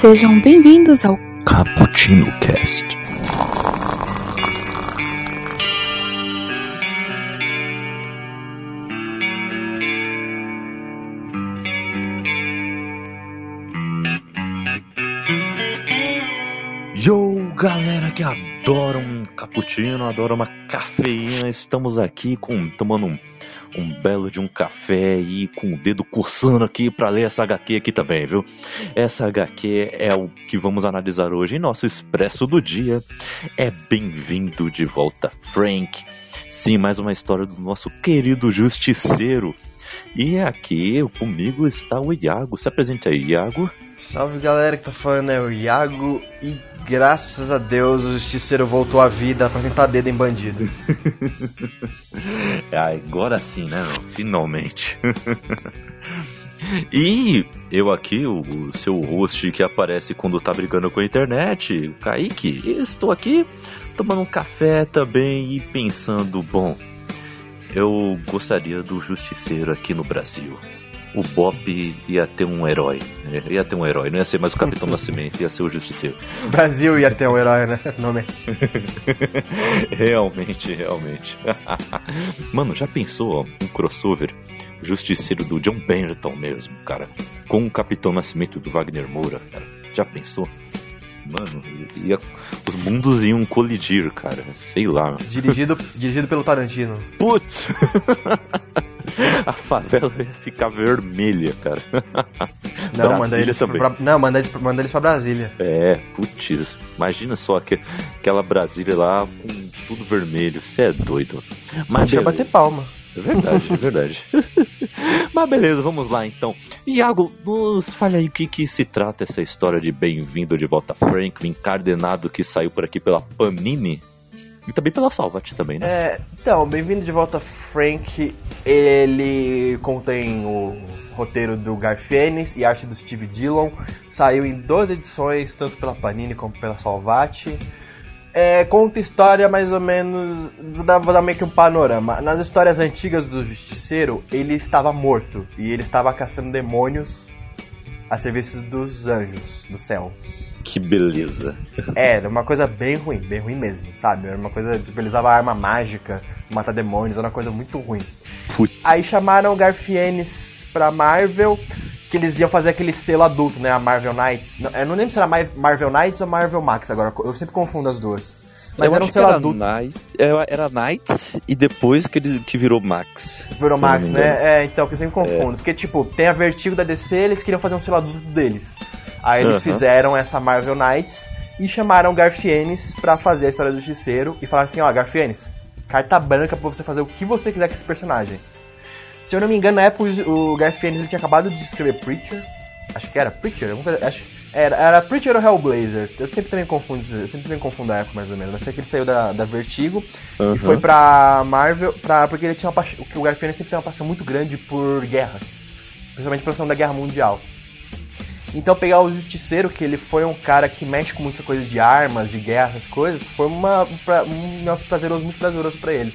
Sejam bem-vindos ao Cappuccino Cast. Yo, galera que adora um cappuccino, adora uma cafeína, estamos aqui com tomando um, um belo de um café e com o dedo coçando aqui para ler essa HQ aqui também, viu? Essa HQ é o que vamos analisar hoje em nosso expresso do dia. É bem-vindo de volta, Frank. Sim, mais uma história do nosso querido justiceiro. E aqui comigo está o Iago. Se apresente aí, Iago. Salve galera que tá falando é o Iago e graças a Deus o Justiceiro voltou à vida pra sentar dedo em bandido. Agora sim, né? Finalmente. e eu aqui, o, o seu host que aparece quando tá brigando com a internet, o Kaique, estou aqui tomando um café também e pensando, bom, eu gostaria do Justiceiro aqui no Brasil. O Bop ia ter um herói. né? Ia ter um herói. Não ia ser mais o Capitão Nascimento, ia ser o Justiceiro. Brasil ia ter um herói, né? Finalmente. realmente, realmente. Mano, já pensou ó, um crossover justiceiro do John Benton mesmo, cara? Com o Capitão Nascimento do Wagner Moura, cara? Já pensou? Mano, ia, os mundos iam colidir, cara. Sei lá. Dirigido, dirigido pelo Tarantino. Putz! A favela ia ficar vermelha, cara. Não, manda eles, também. pra, não manda, eles, manda eles pra Brasília. É, putz, imagina só aque- aquela Brasília lá com tudo vermelho. Você é doido. Mas beleza. bater palma. É verdade, é verdade. Mas beleza, vamos lá então. Iago, nos fale aí o que, que se trata essa história de Bem-vindo de Volta Frank, o encardenado que saiu por aqui pela Panini e também pela Salvat também, né? É, então, bem-vindo de volta, Frank. Ele contém o roteiro do Garfienes e arte do Steve Dillon. Saiu em 12 edições, tanto pela Panini como pela Salvati. É, conta história mais ou menos. Vou dar, vou dar meio que um panorama. Nas histórias antigas do Justiceiro, ele estava morto e ele estava caçando demônios a serviço dos anjos do céu. Que beleza. É, era uma coisa bem ruim, bem ruim mesmo, sabe? Era uma coisa, tipo, ele usava arma mágica, matar demônios, era uma coisa muito ruim. Putz. Aí chamaram o Garfienes pra Marvel, que eles iam fazer aquele selo adulto, né? A Marvel Knights. Não, Eu não lembro se era Mar- Marvel Knights ou Marvel Max agora, eu sempre confundo as duas. Mas Eu era um que selo era adulto, Knight, era, Knights e depois que, ele, que virou Max. virou Max, né? É, então, que eu sempre confundo. Porque, tipo, tem a Vertigo da DC, eles queriam fazer um selo adulto deles. Aí eles Aham. fizeram essa Marvel Knights e chamaram o Garfienes pra fazer a história do Justiceiro e falaram assim, ó, Garfienes, carta branca pra você fazer o que você quiser com esse personagem. Se eu não me engano, na época o Garfienes ele tinha acabado de escrever Preacher. Acho que era Preacher, alguma coisa- acho, era, era Preacher ou Hellblazer. Eu sempre também confundo, eu sempre também confundo a época mais ou menos. Mas sei que ele saiu da, da Vertigo Aham. e foi pra Marvel, pra, porque ele tinha uma paixão, o Garfienes sempre tem uma paixão muito grande por guerras, principalmente pela Segunda Guerra Mundial. Então pegar o Justiceiro, que ele foi um cara que mexe com muita coisa de armas, de guerra, essas coisas, foi uma, um pra- um negócio prazeroso, muito prazeroso pra ele.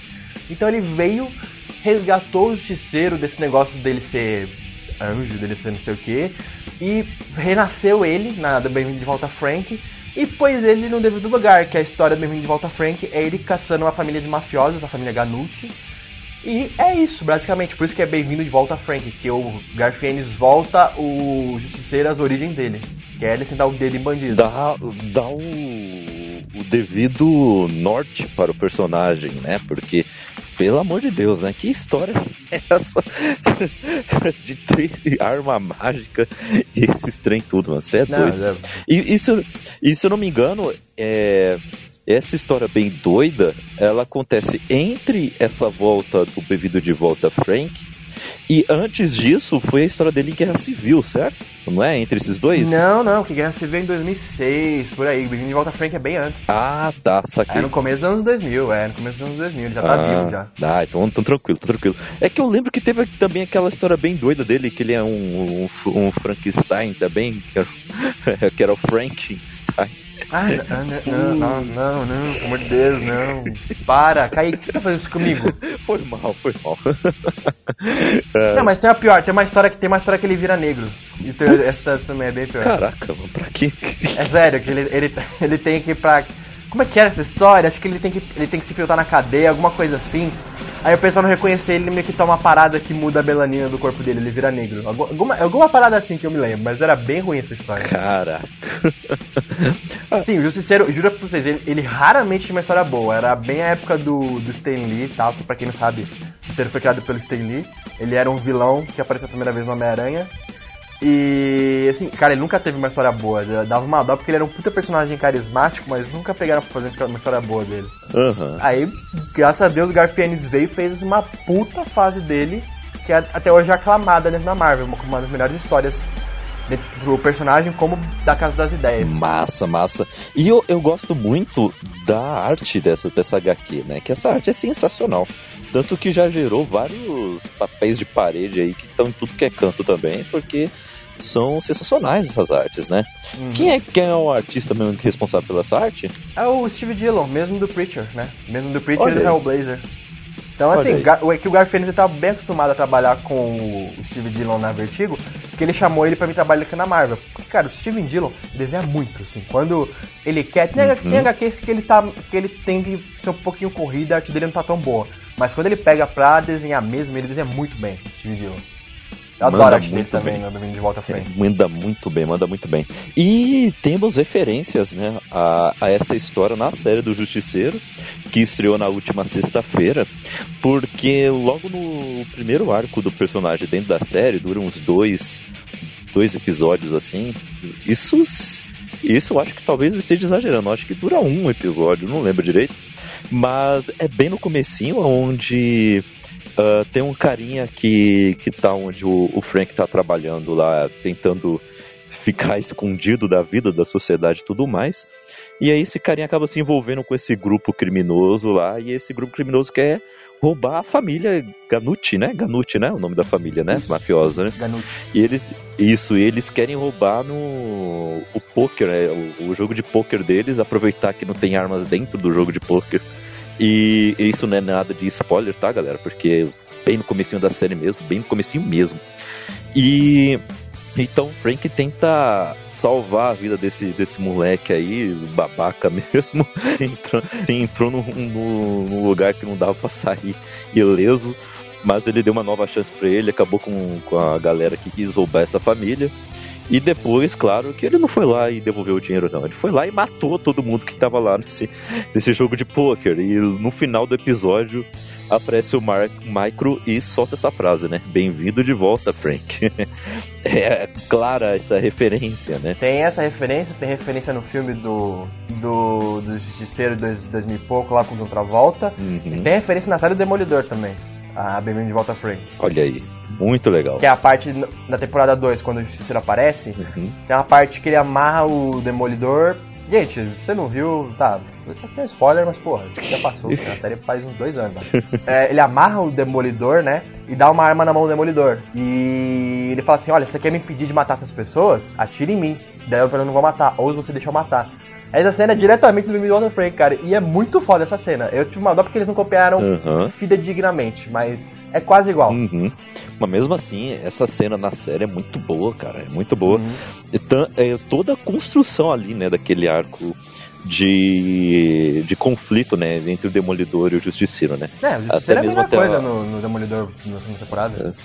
Então ele veio, resgatou o Justiceiro desse negócio dele ser anjo, dele ser não sei o que, e renasceu ele na do Bem-vindo de Volta Frank, e pôs ele no devido lugar, que é a história do Bem-vindo de Volta Frank, é ele caçando uma família de mafiosos, a família Ganucci, e é isso, basicamente. Por isso que é bem-vindo de volta Frank, que o Garfienes volta o Justiceiro às origens dele. Que é ele sentar o dedo em bandido. dá, dá o, o devido norte para o personagem, né? Porque, pelo amor de Deus, né? Que história é essa de arma mágica e esses trem tudo, mano? Você é Não, doido. é- E, se, eu- e se eu não me engano, é, essa história bem doida, ela acontece entre essa volta do bebido de volta Frank e antes disso foi a história dele em Guerra Civil, certo? Não é? Entre esses dois? Não, não, que Guerra Civil é em 2006, por aí. Bem-vindo de volta Frank é bem antes. Ah, tá, saquei. É no começo dos anos 2000, é, no começo dos anos 2000, ele já tá vivo já. Ah, então, então tranquilo, tô tranquilo. É que eu lembro que teve também aquela história bem doida dele, que ele é um, um, um Frankenstein também, que era, que era o Frankenstein. Ah, não, não, não, não, pelo amor de Deus, não. Para, Kaique, por que você tá fazendo isso comigo? Foi mal, foi mal. Não, mas tem a pior, tem uma história que tem uma história que ele vira negro. Então, essa também é bem pior. Caraca, mano, pra quê? É sério, que ele, ele, ele tem que ir pra. Como é que era essa história? Acho que ele tem que, ele tem que se filtrar na cadeia, alguma coisa assim. Aí o pessoal não reconhecer ele, meio que toma uma parada que muda a melanina do corpo dele, ele vira negro. Alguma, alguma parada assim que eu me lembro, mas era bem ruim essa história. Caraca. Sim, o Justiceiro, juro pra vocês, ele, ele, raramente tinha uma história boa. Era bem a época do, do Stan Lee e tal, que pra quem não sabe, o Justiceiro foi criado pelo Stan Lee. Ele era um vilão que apareceu a primeira vez no Homem-Aranha. E assim, cara, ele nunca teve uma história boa. Dava uma dó porque ele era um puta personagem carismático, mas nunca pegaram pra fazer uma história boa dele. Uhum. Aí, graças a Deus, o Garfienes veio e fez uma puta fase dele, que é até hoje é aclamada dentro da Marvel, uma das melhores histórias pro personagem como da Casa das Ideias. Massa, massa. E eu, eu gosto muito da arte dessa, dessa HQ, né? Que essa arte é sensacional. Tanto que já gerou vários papéis de parede aí que estão em tudo que é canto também, porque são sensacionais essas artes, né? Uhum. Quem, é, quem é o artista mesmo responsável pela essa arte? É o Steve Dillon, mesmo do Preacher, né? Mesmo do Preacher Olha e do Hellblazer. Então, assim, o, que o Garfienes estava bem acostumado a trabalhar com o Steve Dillon na Vertigo, que ele chamou ele para me trabalhar aqui na Marvel. Porque, cara, o Steven Dillon desenha muito, assim. Quando ele quer. Tem, uhum. tem HQs que ele, tá, que ele tem que ser um pouquinho corrida, a arte dele não tá tão boa. Mas quando ele pega pra desenhar mesmo, ele desenha muito bem, Steven Dillon. Eu manda adoro muito também, bem. de volta à frente. É, manda muito bem, manda muito bem. E temos referências, né, a, a essa história na série do Justiceiro, que estreou na última sexta-feira, porque logo no primeiro arco do personagem dentro da série, dura uns dois, dois episódios assim. Isso, isso eu acho que talvez eu esteja exagerando, eu acho que dura um episódio, não lembro direito. Mas é bem no comecinho onde Uh, tem um carinha que, que tá onde o, o Frank tá trabalhando lá, tentando ficar escondido da vida, da sociedade e tudo mais. E aí esse carinha acaba se envolvendo com esse grupo criminoso lá, e esse grupo criminoso quer roubar a família Ganucci, né? Ganucci, né? O nome da família, né? Mafiosa, né? Ganucci. E eles, isso, eles querem roubar no o poker, né? O, o jogo de poker deles, aproveitar que não tem armas dentro do jogo de poker e isso não é nada de spoiler, tá, galera? Porque bem no comecinho da série mesmo, bem no comecinho mesmo. E então Frank tenta salvar a vida desse, desse moleque aí, babaca mesmo. entrou entrou num, no, no lugar que não dava pra sair ileso. Mas ele deu uma nova chance para ele, acabou com, com a galera que quis roubar essa família. E depois, claro, que ele não foi lá e devolveu o dinheiro, não. Ele foi lá e matou todo mundo que tava lá nesse, nesse jogo de pôquer. E no final do episódio aparece o Mark Micro e solta essa frase, né? Bem-vindo de volta, Frank. é clara essa referência, né? Tem essa referência, tem referência no filme do, do, do Justiceiro de 2000 e pouco, lá com outra volta. Uhum. E tem referência na série do Demolidor também. A Bem-vindo de volta, Frank. Olha aí. Muito legal. Que é a parte da temporada 2, quando o Justiceiro aparece. Uhum. Tem uma parte que ele amarra o Demolidor. Gente, você não viu, tá? Isso aqui é spoiler, mas porra, isso já passou. a série faz uns dois anos. É, ele amarra o Demolidor, né? E dá uma arma na mão do Demolidor. E ele fala assim: Olha, você quer me impedir de matar essas pessoas? Atire em mim. Daí eu não vou matar. Ou você deixa eu matar. Essa cena é diretamente do Midwalter Frank, cara. E é muito foda essa cena. Eu tive uma dó porque eles não copiaram uhum. fidedignamente, mas é quase igual. Uhum. Mas mesmo assim, essa cena na série é muito boa, cara. É muito boa. Uhum. Então, é, toda a construção ali, né, daquele arco de, de conflito, né, entre o Demolidor e o Justiceiro, né? É, o Justiceiro até é a mesma coisa a... no, no, Demolidor na segunda temporada.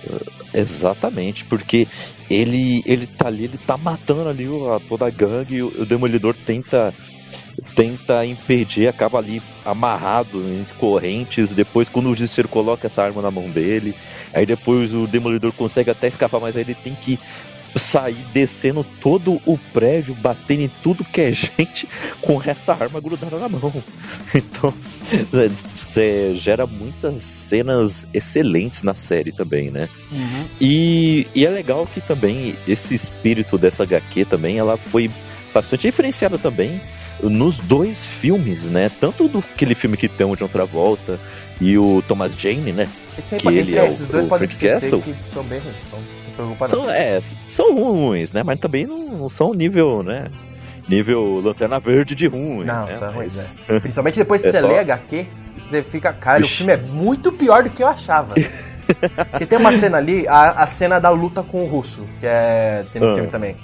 É, exatamente, porque ele, ele tá ali, ele tá matando ali a, toda a gangue e o, o Demolidor tenta tenta impedir, acaba ali amarrado em correntes. Depois, quando o Justiceiro coloca essa arma na mão dele, aí depois o Demolidor consegue até escapar, mas aí ele tem que sair descendo todo o prédio, batendo em tudo que é gente com essa arma grudada na mão. Então, é, gera muitas cenas excelentes na série também, né? Uhum. E, e é legal que também esse espírito dessa HQ também, ela foi bastante diferenciada também nos dois filmes, né? Tanto do aquele filme que tem o John Travolta e o Thomas Jane, né? Esse que ele é, é o, o Frank Castle. Que são bem ruins, são, é, são ruins, né? Mas também não, não são nível, né? Nível Lanterna Verde de ruim. Não, né? são ruins, né? Principalmente depois que é você só... lê HQ, você fica, cara, Ixi. o filme é muito pior do que eu achava. Porque tem uma cena ali, a, a cena da luta com o russo, que é. tem no Ah. filme também.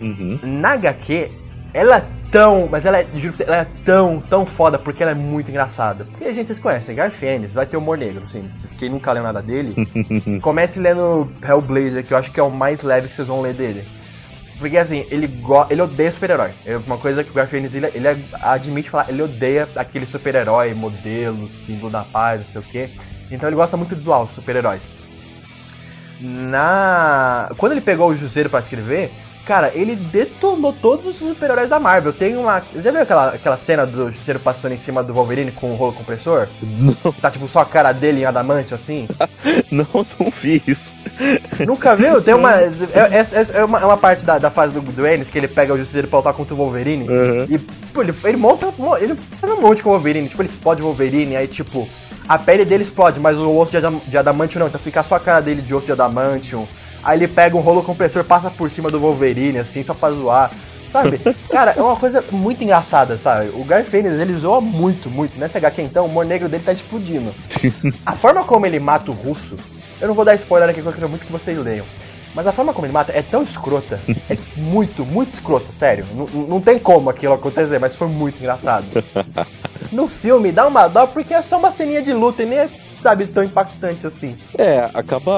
Uhum. Na HQ, ela tão. Mas ela é, juro pra você, ela é tão, tão foda porque ela é muito engraçada. Porque, gente, vocês conhecem, Garfienes, vai ter humor negro, assim. Quem nunca leu nada dele, comece lendo Hellblazer, que eu acho que é o mais leve que vocês vão ler dele. Porque assim, ele, go ele odeia super-herói. É uma coisa que o Garfienes ele, ele admite falar, ele odeia aquele super-herói, modelo, símbolo da paz, não sei o quê. Então ele gosta muito do visual de super-heróis. Na. Quando ele pegou o Juseiro pra escrever, cara, ele detonou todos os super-heróis da Marvel. Tem uma. Já viu aquela, aquela cena do Juseiro passando em cima do Wolverine com o rolo compressor? Não, Tá tipo só a cara dele em adamante assim? não, não fiz. Nunca viu? Tem uma. É, é- é uma, é uma parte da, da fase do, do Ennis que ele pega o Justiceiro pra lutar contra o Wolverine. Uhum. E pô, ele, ele monta. Ele faz um monte com o Wolverine. Tipo, ele explode o Wolverine, aí tipo. A pele dele explode, mas o osso de, adam, de adamantium não. Então fica só a cara dele de osso de adamantium. Aí ele pega um rolo compressor, passa por cima do Wolverine, assim, só pra zoar. Sabe? Cara, é uma coisa muito engraçada, sabe? O Garfênis, ele zoa muito, muito. Nessa HQ, então, o humor negro dele tá explodindo. A forma como ele mata o russo, eu não vou dar spoiler aqui, porque eu quero muito que vocês leiam. Mas a forma como ele mata é tão escrota, é muito, muito escrota, sério. Não, não tem como aquilo acontecer, mas foi muito engraçado. No filme dá uma dó porque é só uma ceninha de luta e nem é, sabe, tão impactante assim. É, acaba.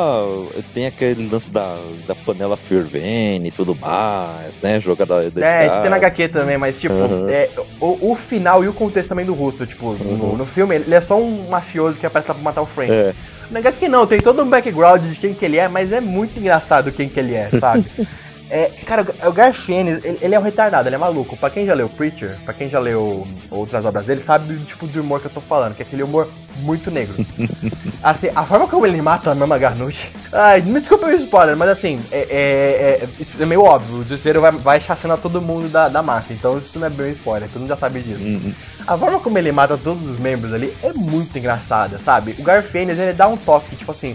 Tem aquele lance da, da panela fervendo e tudo mais, né? Jogada desse É, isso tem na. HQ também, mas tipo, Uhum. é, o, o final e o contexto também do Russo, tipo, no, Uhum. no filme ele é só um mafioso que aparece lá pra matar o Frank. É. Na HQ não, tem todo um background de quem que ele é, mas é muito engraçado quem que ele é, sabe? É, cara, o Garfienes, ele, ele é um retardado, ele é maluco. Pra quem já leu Preacher, pra quem já leu outras obras dele, sabe o tipo de humor que eu tô falando, que é aquele humor muito negro. assim, a forma como ele mata a Mama Garnucci. Ai, me desculpa o spoiler, mas assim, é, é- é- é meio óbvio. O Justiceiro vai, vai chacinar todo mundo da, da máfia, então isso não é bem um spoiler, todo mundo já sabe disso. Uhum. A forma como ele mata todos os membros ali é muito engraçada, sabe? O Garfênis, ele dá um toque, tipo assim.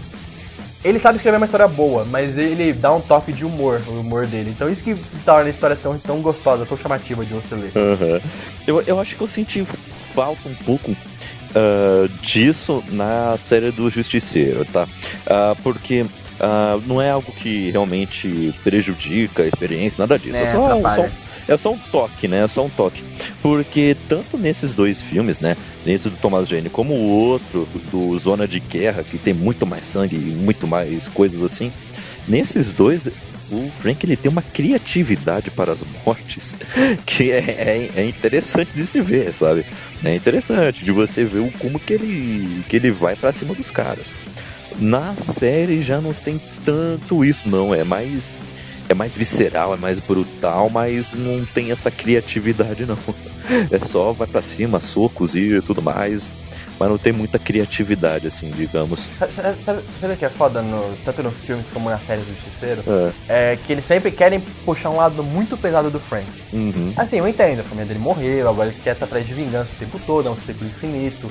Ele sabe escrever uma história boa, mas ele dá um toque de humor, o humor dele. Então isso que torna a história tão, tão gostosa, tão chamativa de você ler. Aham. Eu, eu acho que eu senti falta um pouco ah, disso na série do Justiceiro, tá? Ah, porque ah, não é algo que realmente prejudica a experiência, nada disso. É, É, só, um, só é só um toque, né? É só um toque. Porque tanto nesses dois filmes, né? Nesse do Thomas Jane, como o outro, do Zona de Guerra, que tem muito mais sangue e muito mais coisas assim. Nesses dois, o Frank ele tem uma criatividade para as mortes que é, é, é interessante de se ver, sabe? É interessante de você ver o como que ele, que ele vai para cima dos caras. Na série já não tem tanto isso, não. É mais é mais visceral, é mais brutal, mas não tem essa criatividade não. É só vai pra cima, socos e tudo mais, mas não tem muita criatividade assim, digamos. Sabe, sabe, sabe, sabe o que é foda, nos, tanto nos filmes como na série do Justiceiro? É. É que eles sempre querem puxar um lado muito pesado do Frank. Uhum. Assim, eu entendo, a família dele morreu, agora ele quer estar atrás de vingança o tempo todo, é um ciclo infinito.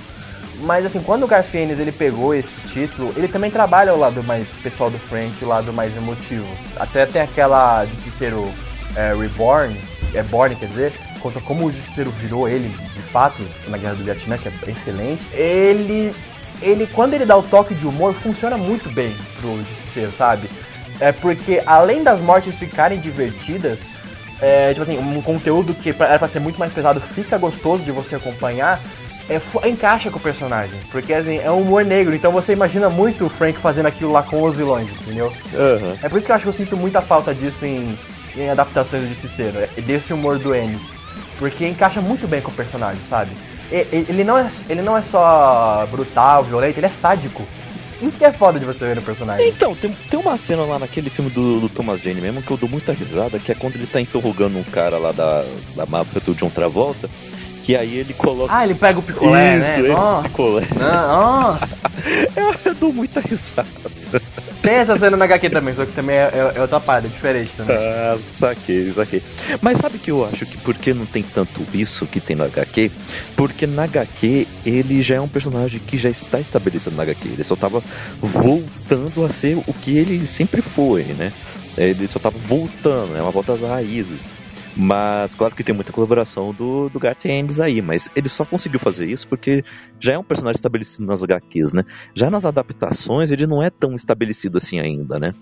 Mas assim, quando o Garfienes ele pegou esse título, ele também trabalha o lado mais pessoal do Frank, o lado mais emotivo. Até tem aquela Justiceiro é, Reborn, é Born quer dizer, conta como o Justiceiro virou ele, de fato, na Guerra do Vietnã, que é excelente. Ele, ele quando ele dá o toque de humor, funciona muito bem pro Justiceiro, sabe? É porque além das mortes ficarem divertidas, é, tipo assim, um conteúdo que era pra ser muito mais pesado fica gostoso de você acompanhar, é, encaixa com o personagem. Porque assim, é um humor negro, então você imagina muito o Frank fazendo aquilo lá com os vilões, entendeu? Aham. É por isso que eu acho que eu sinto muita falta disso em, em adaptações do Justiceiro, é desse humor do Ennis. Porque encaixa muito bem com o personagem, sabe? Ele não é, ele não é só brutal, violento, ele é sádico. Isso que é foda de você ver no personagem. Então, tem, tem uma cena lá naquele filme do, do Thomas Jane mesmo que eu dou muita risada, que é quando ele tá interrogando um cara lá da, da máfia do John Travolta, que aí ele coloca. Ah, ele pega o picolé, Isso, né? esse Nossa, picolé. nossa. Eu, eu dou muita risada. Tem essa cena na HQ também, só que também é, é- é outra parada, é diferente também. Ah, saquei, saquei. Mas sabe que eu acho que por que não tem tanto isso que tem no HQ? Porque na HQ ele já é um personagem que já está estabelecido na HQ. Ele só tava voltando a ser o que ele sempre foi, né? Ele só tava voltando, é uma volta às raízes. Mas claro que tem muita colaboração do, do Garth Ennis aí, mas ele só conseguiu fazer isso porque já é um personagem estabelecido nas HQs, né? Já nas adaptações ele não é tão estabelecido assim ainda, né?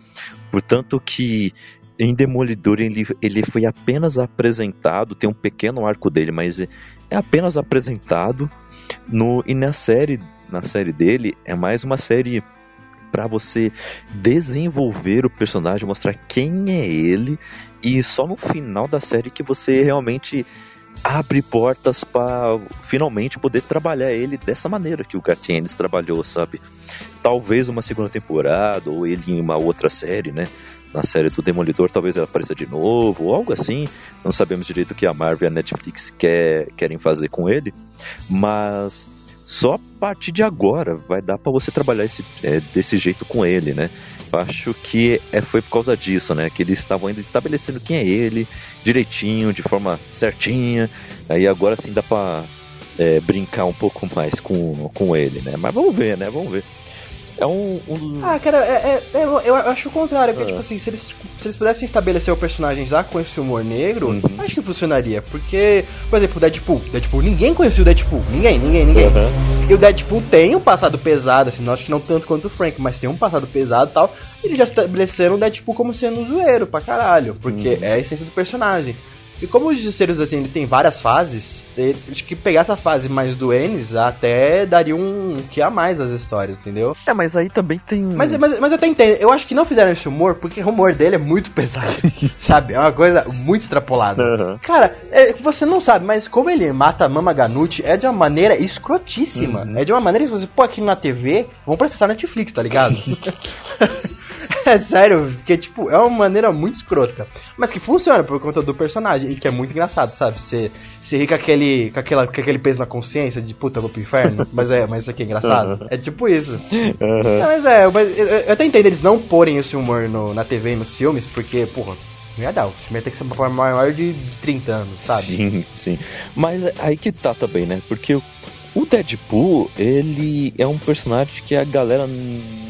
Portanto que em Demolidor ele, ele foi apenas apresentado, tem um pequeno arco dele, mas é, apenas apresentado no e na série, na série dele é mais uma série para você desenvolver o personagem, mostrar quem é ele e só no final da série que você realmente abre portas para finalmente poder trabalhar ele dessa maneira que o Gartienes trabalhou, sabe? Talvez uma segunda temporada ou ele em uma outra série, né? Na série do Demolidor, talvez ela apareça de novo, ou algo assim. Não sabemos direito o que a Marvel e a Netflix quer, querem fazer com ele, mas só a partir de agora vai dar para você trabalhar esse, é, desse jeito com ele, né? Acho que é, foi por causa disso, né? Que eles estavam ainda estabelecendo quem é ele, direitinho, de forma certinha. Aí agora sim dá pra é, brincar um pouco mais com, com ele, né? Mas vamos ver, né? Vamos ver. É um. um... Ah, cara, é, é, é, eu acho o contrário, porque, ah. tipo assim, se eles, se eles pudessem estabelecer o personagem já com esse humor negro, uhum. acho que funcionaria. Porque, por exemplo, o Deadpool. Deadpool, ninguém conhecia o Deadpool. Ninguém, ninguém, ninguém. Uhum. E o Deadpool tem um passado pesado, assim, não acho que não tanto quanto o Frank, mas tem um passado pesado e tal. E eles já estabeleceram o Deadpool como sendo um zoeiro pra caralho, porque uhum. é a essência do personagem. E como os justiceiros assim, ele tem várias fases, acho que pegar essa fase mais do Ennis até daria um que a mais as histórias, entendeu? É, mas aí também tem. Mas, mas, mas eu até entendo, eu acho que não fizeram esse humor porque o humor dele é muito pesado, sabe? É uma coisa muito extrapolada. Uhum. Cara, é, você não sabe, mas como ele mata a Mama Ganucci é de uma maneira escrotíssima. Uhum. É de uma maneira que você pô aqui na TV, vão processar Netflix, tá ligado? é sério, que tipo, é uma maneira muito escrota. Mas que funciona por conta do personagem. E que é muito engraçado, sabe? Você, você ri com aquele, com, aquela, com aquele peso na consciência de puta, vou pro inferno. mas é, mas isso aqui é engraçado. Uhum. É tipo isso. Uhum. mas é, mas eu, eu, até entendo eles não porem esse humor no, na TV e nos filmes, porque, porra. Não ia dar, o filme ia ter que ser uma maior de, de 30 anos, sabe? Sim, sim. Mas aí que tá também, né? Porque o Deadpool, ele é um personagem que a galera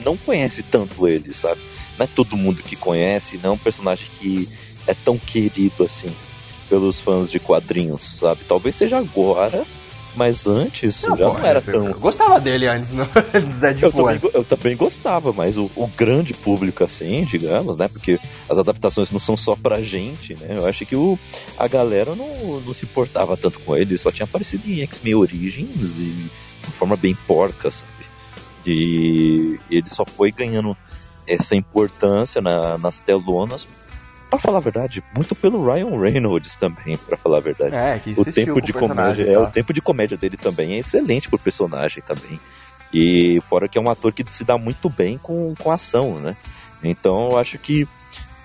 não conhece tanto ele, sabe? Não é todo mundo que conhece, não é um personagem que é tão querido assim pelos fãs de quadrinhos, sabe? Talvez seja agora, mas antes não, já não era tão. Eu gostava dele antes, no Deadpool. Eu também, eu também gostava, mas o, o, grande público, assim, digamos, né? Porque as adaptações não são só pra gente, né? Eu acho que o, a galera não, não se importava tanto com ele, só tinha aparecido em X-Men Origins e de forma bem porca, sabe? E ele só foi ganhando essa importância na, nas telonas para falar a verdade, muito pelo Ryan Reynolds também, para falar a verdade. É, que o tempo de comédia, tá? é o tempo de comédia dele também é excelente pro personagem também. E fora que é um ator que se dá muito bem com, com ação, né? Então eu acho que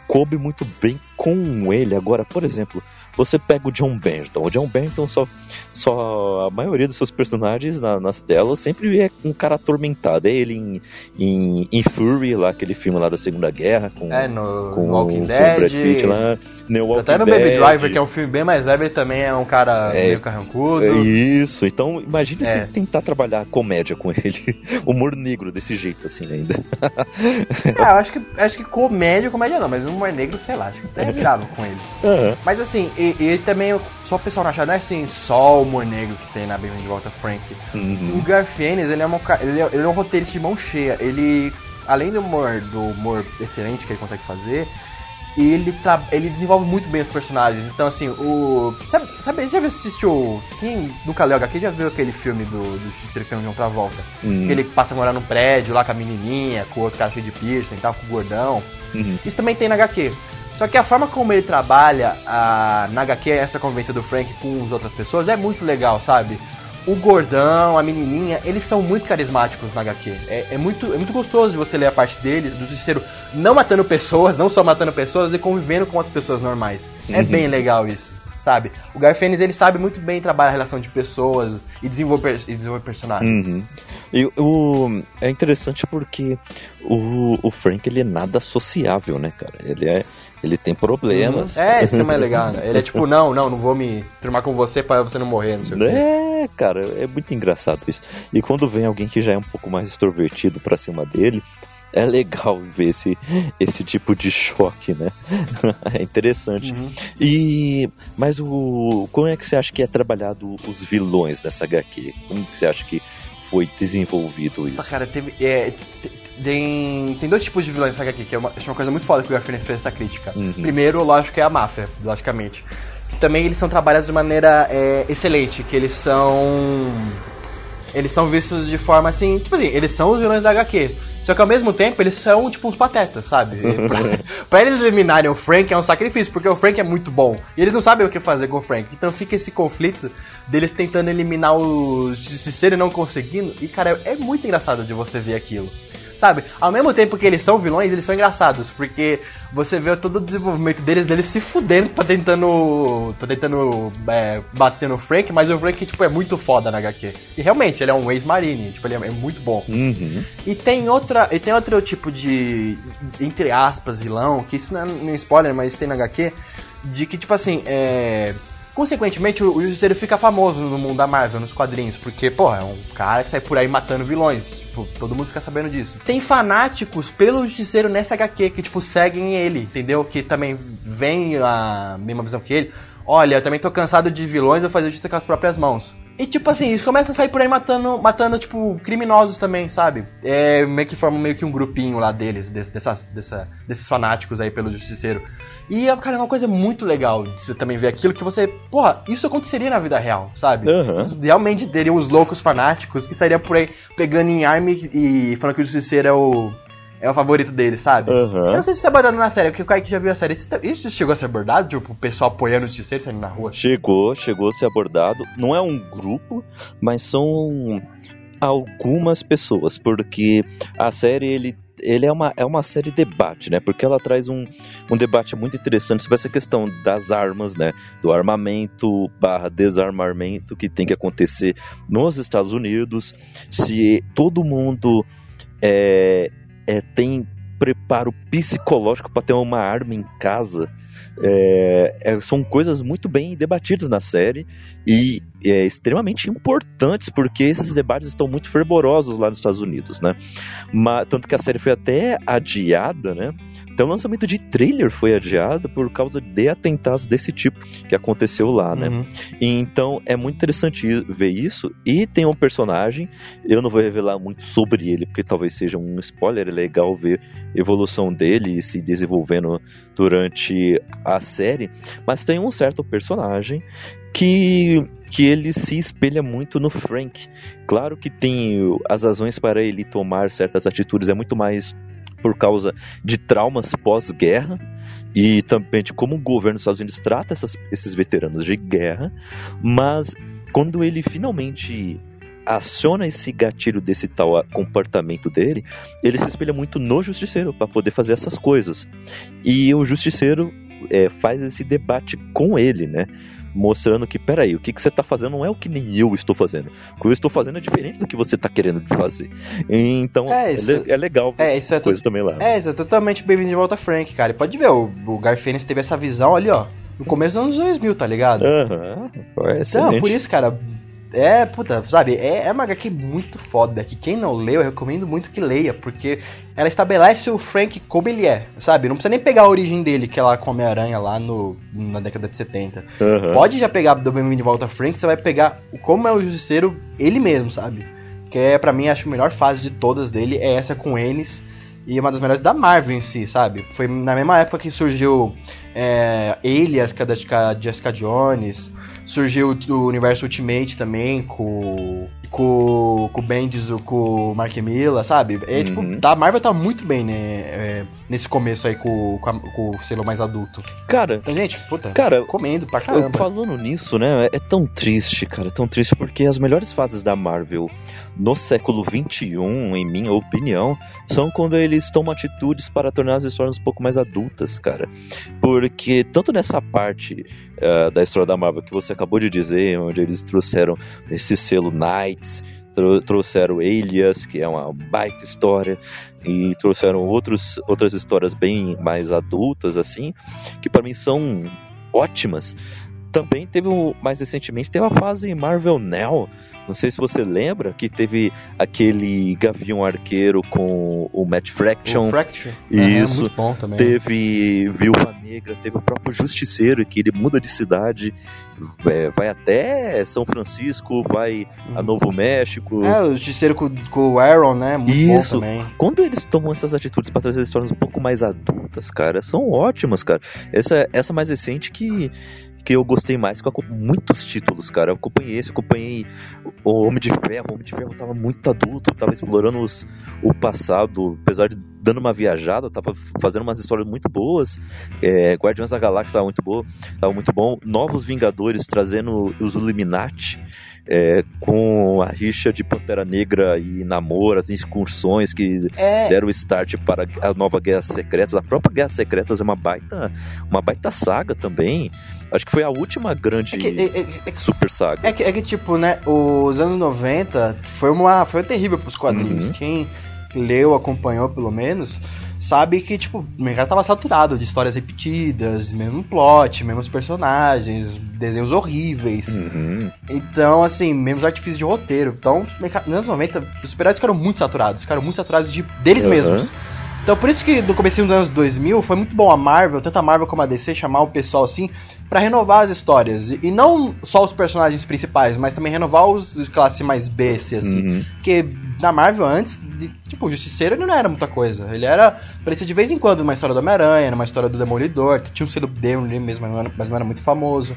coube muito bem com ele. Agora, por exemplo, você pega o John Benton. O John Benton só, só a maioria dos seus personagens na, nas telas sempre é um cara atormentado. É ele em, em, em, Fury, lá aquele filme lá da Segunda Guerra com, é, no, com, Walking Dead. Brad Pitt lá. No Walking Até no Dead. Baby Driver, que é um filme bem mais leve, ele também é um cara é, meio carrancudo. É isso. Então imagine é. você tentar trabalhar comédia com ele. Humor negro desse jeito assim ainda. é, eu acho que acho que comédia, comédia não, mas humor negro, sei lá, acho que até virava com ele. Uhum. Mas assim, e, e também, só o pessoal não achar, não é assim, só o humor negro que tem na Bem de Volta Frank. Uhum. O Garfienes, ele é, uma, ele, é, ele é um roteirista de mão cheia. Ele, além do humor, do humor excelente que ele consegue fazer, ele, ele desenvolve muito bem os personagens. Então, assim, o. Sabe, sabe já viu, assistiu. Quem nunca leu HQ já viu aquele filme do, do que de outra volta? Uhum. Que ele passa a morar num prédio lá com a menininha, com o outro cara cheio de piercing e tal, com o gordão. Uhum. Isso também tem na HQ. Só que a forma como ele trabalha a, na HQ, essa convivência do Frank com as outras pessoas, é muito legal, sabe? O gordão, a menininha, eles são muito carismáticos na HQ. É, é, muito, é muito gostoso você ler a parte deles, do Justiceiro não matando pessoas, não só matando pessoas, e convivendo com outras pessoas normais. É uhum. É bem legal isso, sabe? O Garfênis, ele sabe muito bem trabalhar a relação de pessoas e desenvolver, e desenvolver personagens. Uhum. E o, é interessante porque o, o Frank, ele é nada sociável, né, cara? Ele é ele tem problemas. Uhum. É, isso é mais legal, né? Ele é tipo, não, não, não vou me turmar com você para você não morrer, não sei o quê. É, cara, é muito engraçado isso. E quando vem alguém que já é um pouco mais extrovertido pra cima dele, é legal ver esse, esse tipo de choque, né? é interessante. Uhum. E mas o como é que você acha que é trabalhado os vilões dessa HQ? Como que você acha que foi desenvolvido isso? Ah, cara, teve é, tem, tem dois tipos de vilões nessa HQ, que é uma, é uma coisa muito foda que o Garfield fez essa crítica. Uhum. Primeiro, lógico, é a máfia, logicamente. Que também eles são trabalhados de maneira é, excelente, que eles são. Eles são vistos de forma assim, tipo assim, eles são os vilões da HQ. Só que ao mesmo tempo eles são tipo uns patetas, sabe? pra, pra, eles eliminarem o Frank é um sacrifício, porque o Frank é muito bom. E eles não sabem o que fazer com o Frank. Então fica esse conflito deles tentando eliminar o Justiceiro e não conseguindo. E cara, é muito engraçado de você ver aquilo sabe? Ao mesmo tempo que eles são vilões, eles são engraçados, porque você vê todo o desenvolvimento deles, deles se fudendo pra tentando. pra tentando é, bater no Frank, mas o Frank, tipo, é muito foda na HQ. E realmente, ele é um ex-marine, tipo, ele é, é muito bom. Uhum. E tem outra. E tem outro tipo de. entre aspas, vilão, que isso não é, não é spoiler, mas tem na HQ, de que, tipo assim, é Consequentemente, o Justiceiro fica famoso no mundo da Marvel, nos quadrinhos, porque, pô, é um cara que sai por aí matando vilões. Tipo, todo mundo fica sabendo disso. Tem fanáticos pelo Justiceiro nessa HQ que, tipo, seguem ele, entendeu? Que também vem a mesma visão que ele. Olha, eu também tô cansado de vilões, eu fazer justiça com as próprias mãos. E tipo assim, eles começam a sair por aí matando, matando tipo, criminosos também, sabe? É, meio que formam meio que um grupinho lá deles, dessas, dessa, desses fanáticos aí pelo Justiceiro. E, cara, é uma coisa muito legal de você também ver aquilo que você. Porra, isso aconteceria na vida real, sabe? Uhum. Realmente teriam os loucos fanáticos que sairiam por aí pegando em arma e falando que o Justiceiro é o. É o favorito dele, sabe? Uhum. Eu não sei se isso é abordado na série, porque o Kaique já viu a série. Isso, isso chegou a ser abordado? Tipo, o pessoal apoiando o Justiceiro saindo na rua? Chegou, chegou a ser abordado. Não é um grupo, mas são algumas pessoas, porque a série ele ele é uma, é uma série de debate, né? Porque ela traz um, um debate muito interessante sobre essa questão das armas, né? Do armamento barra desarmamento que tem que acontecer nos Estados Unidos. Se todo mundo é, é, tem preparo psicológico para ter uma arma em casa. É, é, são coisas muito bem debatidas na série e é, extremamente importantes porque esses debates estão muito fervorosos lá nos Estados Unidos, né? Mas, tanto que a série foi até adiada, né? Então o lançamento de trailer foi adiado por causa de atentados desse tipo que aconteceu lá, né? Uhum. E, então é muito interessante ver isso. E tem um personagem, eu não vou revelar muito sobre ele, porque talvez seja um spoiler, é legal ver a evolução dele se desenvolvendo durante a série. Mas tem um certo personagem que que ele se espelha muito no Frank. Claro que tem as razões para ele tomar certas atitudes é muito mais por causa de traumas pós-guerra e também de como o governo dos Estados Unidos trata essas, esses veteranos de guerra, mas quando ele finalmente aciona esse gatilho desse tal comportamento dele, ele se espelha muito no justiceiro para poder fazer essas coisas. E o justiceiro é, faz esse debate com ele, né? mostrando que, peraí, o que, que você está fazendo não é o que nem eu estou fazendo. O que eu estou fazendo é diferente do que você está querendo fazer. Então, é, isso, é, é legal é, isso é coisa também lá. É, isso é totalmente bem-vindo de volta Frank, cara. E pode ver, o, o Garfênis teve essa visão ali, ó, no começo dos anos 2000, tá ligado? Aham, uhum, é Então, por isso, cara, é, puta, sabe, é, é uma HQ muito foda, que quem não leu, eu recomendo muito que leia, porque ela estabelece o Frank como ele é, sabe? Não precisa nem pegar a origem dele, que é lá com Homem-Aranha lá no, na década de 70. Uhum. Pode já pegar do bem de volta Frank, você vai pegar como é o Justiceiro ele mesmo, sabe? Que é, pra mim, acho a melhor fase de todas dele, é essa com eles e uma das melhores da Marvel em si, sabe? Foi na mesma época que surgiu é, Alias, que é da Jessica Jones, surgiu o universo Ultimate também, com, com, com o Bendis, com o Mark Miller, sabe? É, tipo, uhum. tipo, a Marvel tá muito bem, né? É, nesse começo aí com, com, a, com, o selo mais adulto. Cara, então, gente, puta, cara, comendo pra caramba. Falando nisso, né? É tão triste, cara, é tão triste porque as melhores fases da Marvel no século 21, em minha opinião, são quando eles tomam atitudes para tornar as histórias um pouco mais adultas, cara. Porque tanto nessa parte uh, da história da Marvel que você acabou de dizer, onde eles trouxeram esse selo Knights, trouxeram Elias, que é uma baita história, e trouxeram outros, outras histórias bem mais adultas, assim, que para mim são ótimas. Também teve, mais recentemente, teve a fase Marvel Now. Não sei se você lembra que teve aquele Gavião Arqueiro com o Matt Fraction. O Fraction. Isso. É, também. Teve Viúva Negra, teve o próprio Justiceiro, que ele muda de cidade, é, vai até São Francisco, vai a Uhum. Novo México. É, o Justiceiro com, com o Aaron, né? Muito Isso. Quando eles tomam essas atitudes para trazer histórias um pouco mais adultas, cara, são ótimas, cara. Essa, essa mais recente que, que eu gostei mais, que eu muitos títulos, cara. Eu acompanhei esse, acompanhei o Homem de Ferro. O Homem de Ferro tava muito adulto, tava explorando os, o passado, apesar de dando uma viajada, tava fazendo umas histórias muito boas. É, Guardiões da Galáxia tava muito boa, tava muito bom. Novos Vingadores trazendo os Illuminati. é, com a rixa de Pantera Negra e Namor, as incursões que É, deram o start para a nova Guerra Secretas. A própria Guerra Secretas é uma baita, uma baita saga também. Acho que foi a última grande que, é, é- é que- super saga. é que, é que, tipo, né, os anos 90 foi uma foi terrível pros quadrinhos. Uhum. Quem leu, acompanhou pelo menos, sabe que, tipo, o mercado tava saturado de histórias repetidas, mesmo plot, mesmos personagens, desenhos horríveis. Uhum. Então, assim, mesmos artifícios de roteiro. Então, nos anos 90, os super-heróis ficaram muito saturados, ficaram muito saturados de, deles Aham. mesmos. Então, por isso que no começo dos anos 2000 foi muito bom a Marvel, tanto a Marvel como a DC, chamar o pessoal assim pra renovar as histórias. E, e não só os personagens principais, mas também renovar os de classe mais B, assim. Uhum. Porque na Marvel antes, tipo, o Justiceiro ele não era muita coisa. Ele era. Parecia de vez em quando uma história do Homem-Aranha, numa história do Demolidor, tinha um selo dele mesmo, mas não era muito famoso.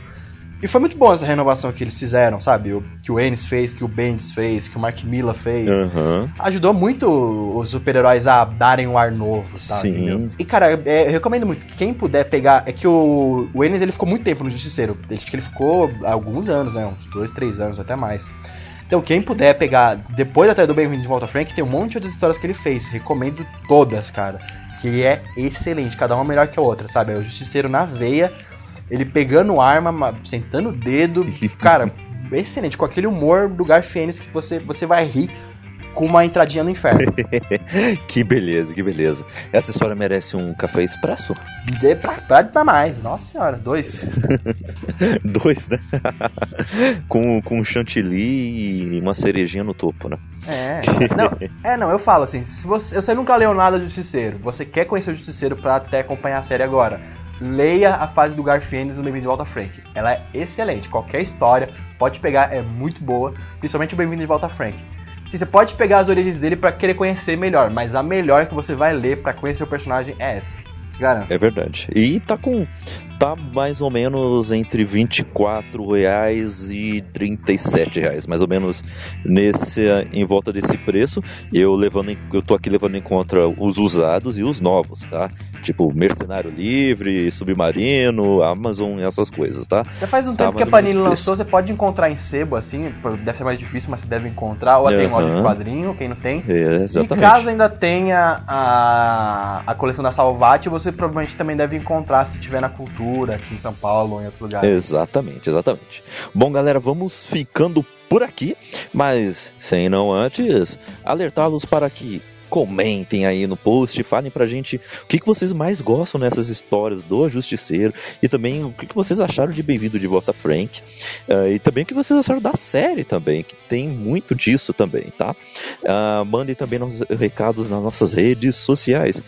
E foi muito bom essa renovação que eles fizeram, sabe? O, que o Ennis fez, que o Bendis fez, que o Mark Miller fez. Aham. Ajudou muito os super-heróis a darem um ar novo, tá? Sim. Entendeu? E, cara, é, eu recomendo muito que quem puder pegar. É que o, o Ennis ele ficou muito tempo no Justiceiro. Acho que ele ficou alguns anos, né? Uns dois, três anos, até mais. Então, quem puder pegar, depois até do Bem-vindo de Volta Frank, tem um monte de outras histórias que ele fez. Recomendo todas, cara. Que é excelente, cada uma melhor que a outra, sabe? É o Justiceiro na veia, ele pegando arma, ma- sentando o dedo. Cara, excelente, com aquele humor do Garfienes que você, você vai rir com uma entradinha no inferno. que beleza, que beleza. Essa história merece um café expresso? De pra, pra, pra mais, nossa senhora, dois. Dois, né? com, com chantilly e uma cerejinha no topo, né? É, não, é, não, eu falo assim, se você, você nunca leu nada do Justiceiro, você quer conhecer o Justiceiro pra até acompanhar a série agora, leia a fase do Garfienes no Bem-vindo de Volta a Frank. Ela é excelente, qualquer história, pode pegar, é muito boa, principalmente o Bem-vindo de Volta a Frank. Sim, você pode pegar as origens dele pra querer conhecer melhor, mas a melhor que você vai ler pra conhecer o personagem é essa. Garanto. É verdade. E tá com. Tá mais ou menos entre 24 reais e 37 reais, mais ou menos nesse, em volta desse preço. Eu levando em- eu tô aqui levando em conta os usados e os novos, tá? Tipo Mercenário Livre, Submarino, Amazon, essas coisas, tá? Já faz um Tá tempo que a Panini lançou, você pode encontrar em sebo, assim, deve ser mais difícil, mas você deve encontrar, ou até em loja de quadrinho, quem não tem. É, E exatamente. caso ainda tenha a, a coleção da Salvati, você provavelmente também deve encontrar se tiver na Cultura, aqui em São Paulo ou em outro lugar. Exatamente, exatamente. Bom, galera, vamos ficando por aqui, mas sem não antes alertá-los para que comentem aí no post, falem pra gente o que, que vocês mais gostam nessas histórias do Justiceiro e também o que, que vocês acharam de Bem-vindo de Volta Frank eh, e também o que vocês acharam da série também, que tem muito disso também, tá? Ah, mandem também nos recados nas nossas redes sociais.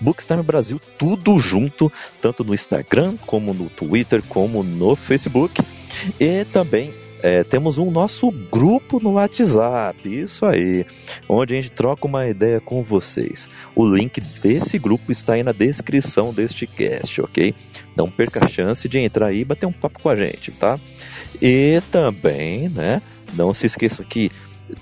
Bookstime Brasil, tudo junto, tanto no Instagram, como no Twitter, como no Facebook. E também é, temos um nosso grupo no WhatsApp, isso aí, onde a gente troca uma ideia com vocês. O link desse grupo está aí na descrição deste cast, ok? Não perca a chance de entrar aí e bater um papo com a gente, tá? E também, né? Não se esqueça que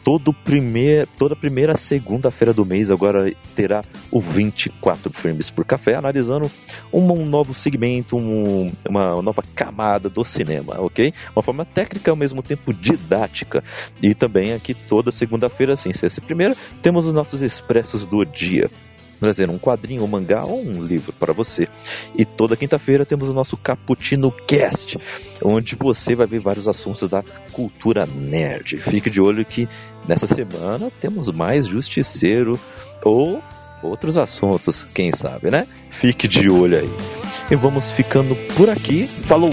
todo primeir, toda primeira segunda-feira do mês agora terá o 24 frames por café, analisando um, um novo segmento, um- uma nova camada do cinema, ok? Uma forma técnica ao mesmo tempo didática. E também aqui toda segunda-feira, sem ser essa primeira, temos os nossos expressos do dia. Trazendo um quadrinho, um mangá ou um livro para você. E toda quinta-feira temos o nosso Cappuccino Cast, onde você vai ver vários assuntos da cultura nerd. Fique de olho que nessa semana temos mais Justiceiro ou outros assuntos, quem sabe, né? Fique de olho aí. E vamos ficando por aqui. Falou!